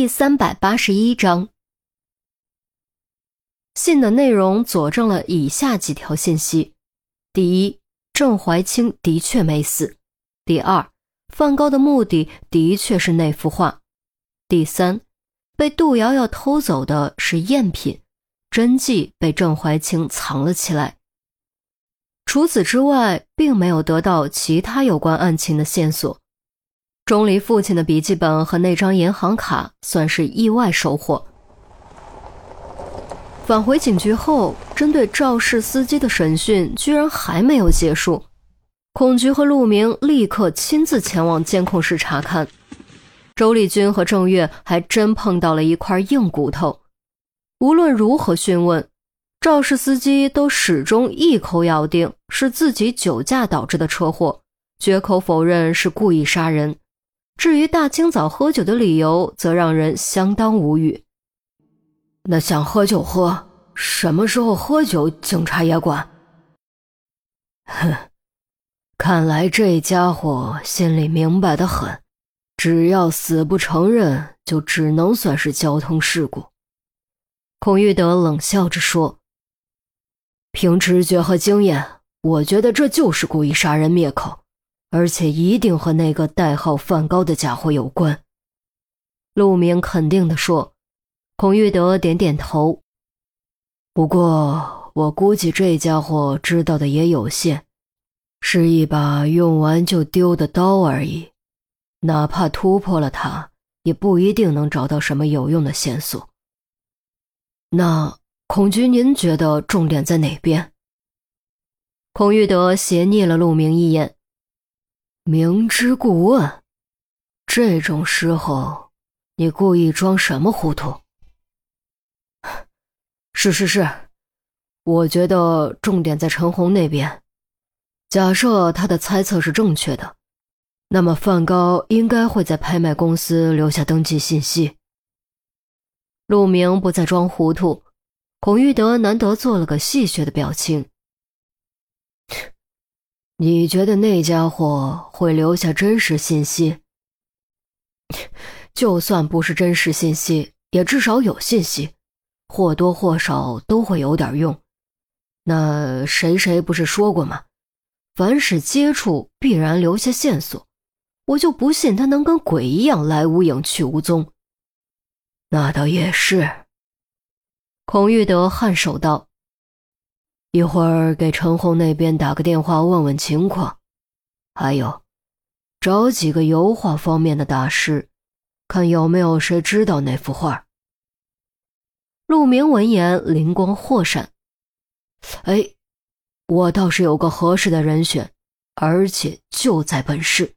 第三百八十一章，信的内容佐证了以下几条信息：第一，郑怀清的确没死；第二，梵高的目的的确是那幅画；第三，被杜瑶瑶偷走的是赝品，真迹被郑怀清藏了起来。除此之外，并没有得到其他有关案情的线索。钟离父亲的笔记本和那张银行卡算是意外收获。返回警局后，针对肇事司机的审讯居然还没有结束。孔局和陆明立刻亲自前往监控室查看。周丽君和郑月还真碰到了一块硬骨头。无论如何讯问，肇事司机都始终一口咬定是自己酒驾导致的车祸，绝口否认是故意杀人。至于大清早喝酒的理由，则让人相当无语。那想喝就喝，什么时候喝酒，警察也管。哼，看来这家伙心里明白的很，只要死不承认，就只能算是交通事故。孔玉德冷笑着说：“凭直觉和经验，我觉得这就是故意杀人灭口。”而且一定和那个代号梵高的家伙有关，陆明肯定地说。孔玉德点点头。不过我估计这家伙知道的也有限，是一把用完就丢的刀而已。哪怕突破了它，也不一定能找到什么有用的线索。那孔局，您觉得重点在哪边？孔玉德斜睨了陆明一眼。明知故问，这种时候你故意装什么糊涂？是是是，我觉得重点在陈红那边。假设他的猜测是正确的，那么梵高应该会在拍卖公司留下登记信息。陆明不再装糊涂，孔玉德难得做了个戏谑的表情。你觉得那家伙会留下真实信息？就算不是真实信息，也至少有信息，或多或少都会有点用。那谁谁不是说过吗？凡是接触，必然留下线索。我就不信他能跟鬼一样来无影去无踪。那倒也是。孔玉德颔首道。一会儿给陈红那边打个电话问问情况，还有，找几个油画方面的大师，看有没有谁知道那幅画。陆明闻言灵光豁闪，哎，我倒是有个合适的人选，而且就在本市。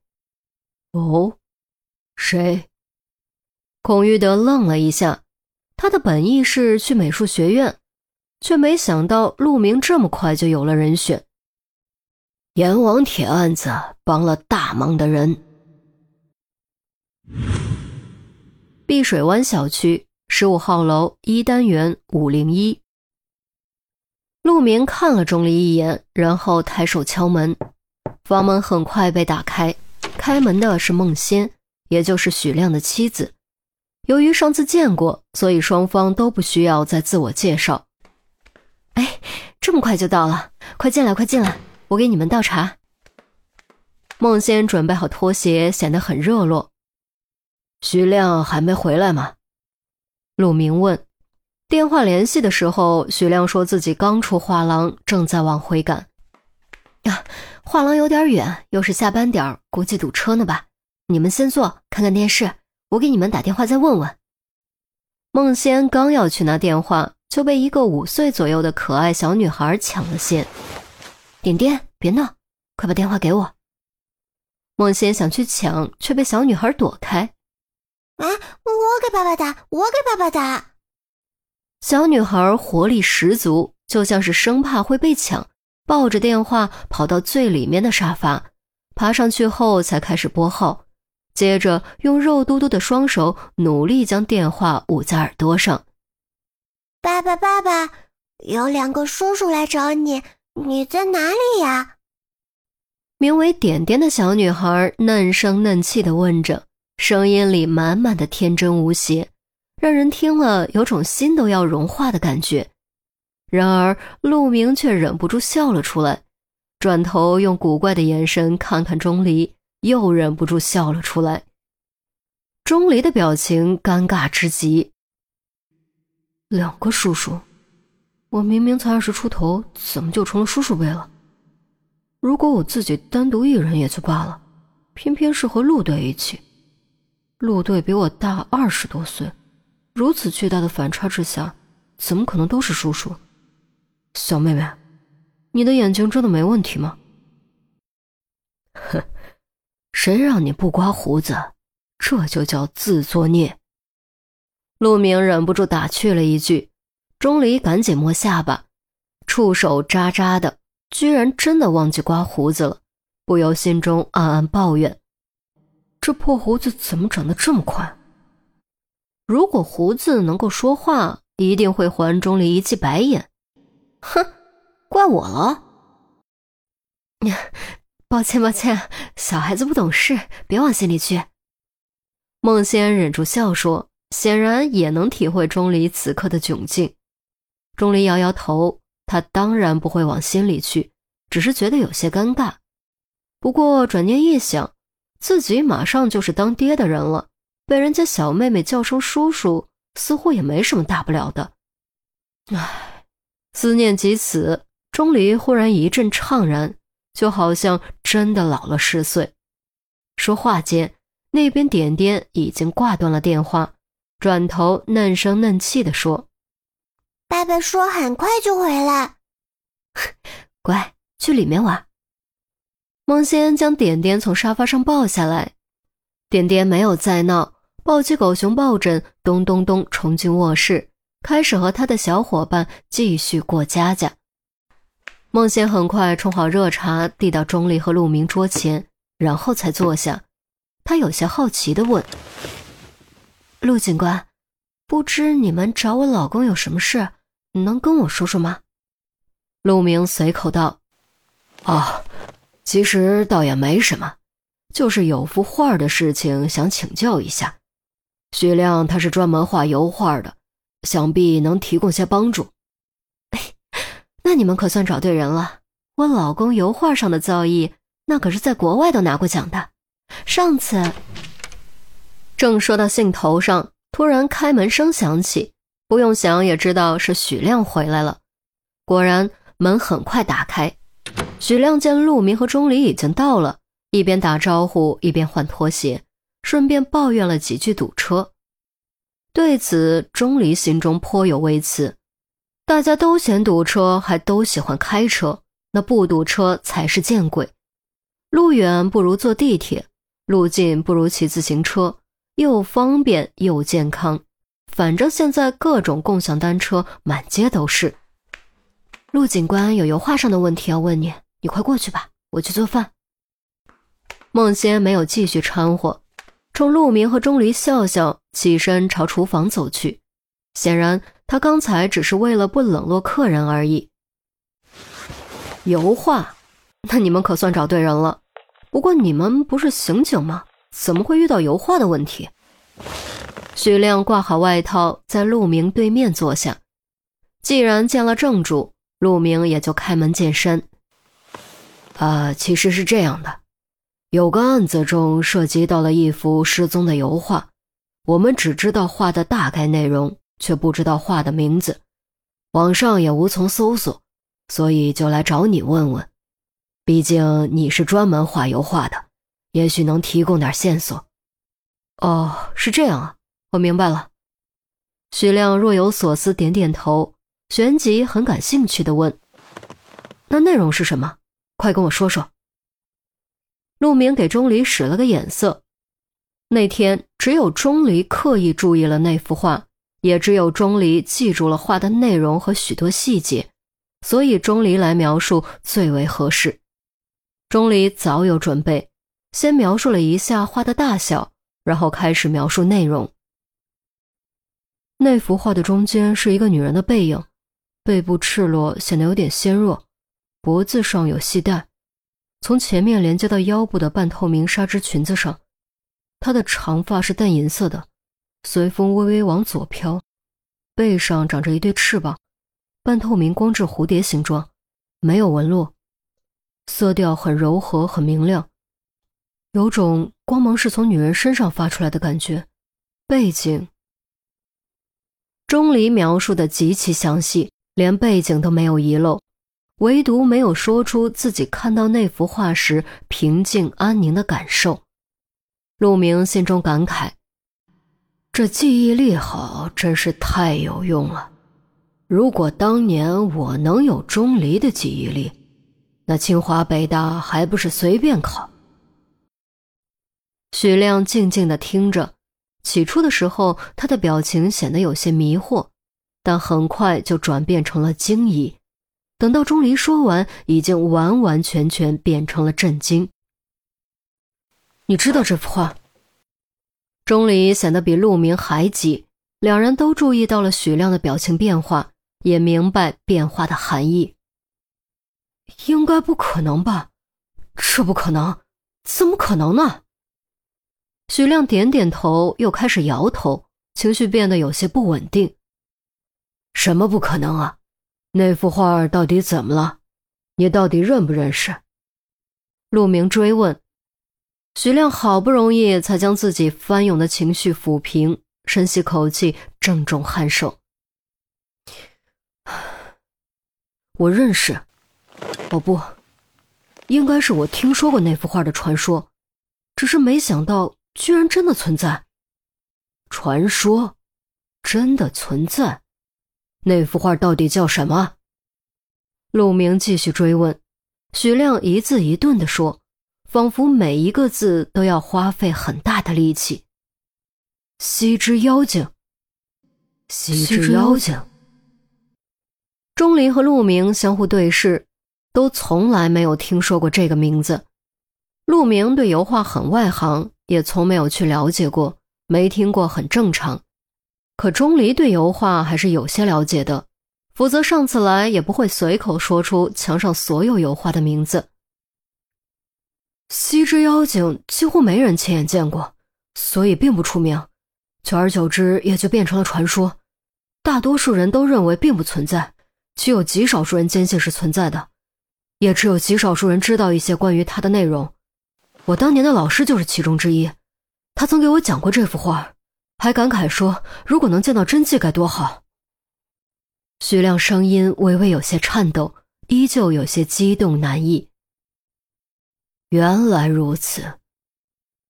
哦，谁？孔玉德愣了一下，他的本意是去美术学院。却没想到陆明这么快就有了人选。阎王铁案子帮了大忙的人。碧水湾小区十五号楼一单元五零一。陆明看了钟离一眼，然后抬手敲门，房门很快被打开。开门的是孟仙，也就是许亮的妻子。由于上次见过，所以双方都不需要再自我介绍。哎，这么快就到了，快进来，快进来，我给你们倒茶。孟仙准备好拖鞋，显得很热络。徐亮还没回来吗？陆明问。电话联系的时候，徐亮说自己刚出画廊，正在往回赶。呀，画廊有点远，又是下班点估计堵车呢吧？你们先坐，看看电视，我给你们打电话再问问。孟仙刚要去拿电话。就被一个五岁左右的可爱小女孩抢了先。点点，别闹，快把电话给我。孟仙想去抢，却被小女孩躲开。啊，我给爸爸打，我给爸爸打。小女孩活力十足，就像是生怕会被抢，抱着电话跑到最里面的沙发，爬上去后才开始拨号，接着用肉嘟嘟的双手努力将电话捂在耳朵上。爸爸，爸爸，有两个叔叔来找你，你在哪里呀？名为点点的小女孩嫩声嫩气的问着，声音里满满的天真无邪，让人听了有种心都要融化的感觉。然而陆明却忍不住笑了出来，转头用古怪的眼神看看钟离，又忍不住笑了出来。钟离的表情尴尬之极。两个叔叔，我明明才二十出头，怎么就成了叔叔辈了？如果我自己单独一人也就罢了，偏偏是和陆队一起。陆队比我大二十多岁，如此巨大的反差之下，怎么可能都是叔叔？小妹妹，你的眼睛真的没问题吗？哼，谁让你不刮胡子，这就叫自作孽。陆明忍不住打趣了一句，钟离赶紧摸下巴，触手渣渣的，居然真的忘记刮胡子了，不由心中暗暗抱怨：这破胡子怎么长得这么快？如果胡子能够说话，一定会还钟离一记白眼。哼，怪我了。抱歉，抱歉，小孩子不懂事，别往心里去。孟仙忍住笑说，显然也能体会钟离此刻的窘境。钟离摇摇头，他当然不会往心里去，只是觉得有些尴尬。不过转念一想，自己马上就是当爹的人了，被人家小妹妹叫声叔叔，似乎也没什么大不了的。唉。思念及此，钟离忽然一阵怅然，就好像真的老了十岁。说话间，那边点点已经挂断了电话，转头嫩声嫩气地说：“爸爸说很快就回来，乖，去里面玩。”孟仙将点点从沙发上抱下来，点点没有再闹，抱起狗熊抱枕，咚咚咚冲进卧室。开始和他的小伙伴继续过家家。孟仙很快冲好热茶，递到钟离和陆明桌前，然后才坐下。他有些好奇地问：“陆警官，不知你们找我老公有什么事？能跟我说说吗？”陆明随口道：“哦，其实倒也没什么，就是有幅画的事情想请教一下。徐亮他是专门画油画的。”想必能提供些帮助。那你们可算找对人了。我老公油画上的造诣，那可是在国外都拿过奖的。上次正说到兴头上，突然开门声响起，不用想也知道是许亮回来了。果然，门很快打开。许亮见陆明和钟离已经到了，一边打招呼一边换拖鞋，顺便抱怨了几句堵车。对此，钟离心中颇有微词。大家都嫌堵车，还都喜欢开车，那不堵车才是见鬼。路远不如坐地铁，路近不如骑自行车，又方便又健康。反正现在各种共享单车满街都是。陆警官有油画上的问题要问你，你快过去吧，我去做饭。孟仙没有继续掺和。冲陆明和钟离笑笑，起身朝厨房走去。显然，他刚才只是为了不冷落客人而已。油画，那你们可算找对人了。不过你们不是刑警吗？怎么会遇到油画的问题？许亮挂好外套，在陆明对面坐下。既然见了正主，陆明也就开门见山。啊，其实是这样的。有个案子中涉及到了一幅失踪的油画，我们只知道画的大概内容，却不知道画的名字，网上也无从搜索，所以就来找你问问。毕竟你是专门画油画的，也许能提供点线索。哦，是这样啊，我明白了。徐亮若有所思，点点头，旋即很感兴趣的问：“那内容是什么？快跟我说说。”陆明给钟离使了个眼色。那天只有钟离刻意注意了那幅画，也只有钟离记住了画的内容和许多细节，所以钟离来描述最为合适。钟离早有准备，先描述了一下画的大小，然后开始描述内容。那幅画的中间是一个女人的背影，背部赤裸，显得有点纤弱，脖子上有系带。从前面连接到腰部的半透明纱织裙子上，她的长发是淡银色的，随风微微往左飘，背上长着一对翅膀，半透明光质蝴蝶形状，没有纹路，色调很柔和，很明亮，有种光芒是从女人身上发出来的感觉。背景，钟离描述的极其详细，连背景都没有遗漏，唯独没有说出自己看到那幅画时平静安宁的感受。陆明心中感慨：这记忆力好，真是太有用了。如果当年我能有钟离的记忆力，那清华北大还不是随便考？许亮静静的听着。起初的时候，他的表情显得有些迷惑，但很快就转变成了惊疑。等到钟离说完，已经完完全全变成了震惊。你知道这幅画？钟离显得比陆明还急，两人都注意到了许亮的表情变化，也明白变化的含义。应该不可能吧？这不可能，怎么可能呢？许亮点点头，又开始摇头，情绪变得有些不稳定。什么不可能啊？那幅画到底怎么了？你到底认不认识？陆明追问。许亮好不容易才将自己翻涌的情绪抚平，深吸口气，郑重颔首。我认识。哦不，应该是我听说过那幅画的传说，只是没想到。居然真的存在，传说真的存在。那幅画到底叫什么？陆明继续追问，许亮一字一顿的说，仿佛每一个字都要花费很大的力气。西之妖精，西之妖精。钟离和陆明相互对视，都从来没有听说过这个名字。陆明对油画很外行。也从没有去了解过，没听过很正常。可钟离对油画还是有些了解的，否则上次来也不会随口说出墙上所有油画的名字。西之妖精几乎没人亲眼见过，所以并不出名，久而久之也就变成了传说。大多数人都认为并不存在，只有极少数人坚信是存在的，也只有极少数人知道一些关于它的内容。我当年的老师就是其中之一，他曾给我讲过这幅画，还感慨说：“如果能见到真迹该多好。”徐亮声音微微有些颤抖，依旧有些激动难抑。原来如此，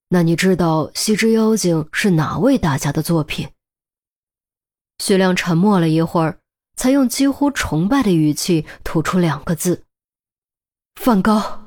那你知道《西之妖精》是哪位大家的作品？徐亮沉默了一会儿，才用几乎崇拜的语气吐出两个字：“梵高。”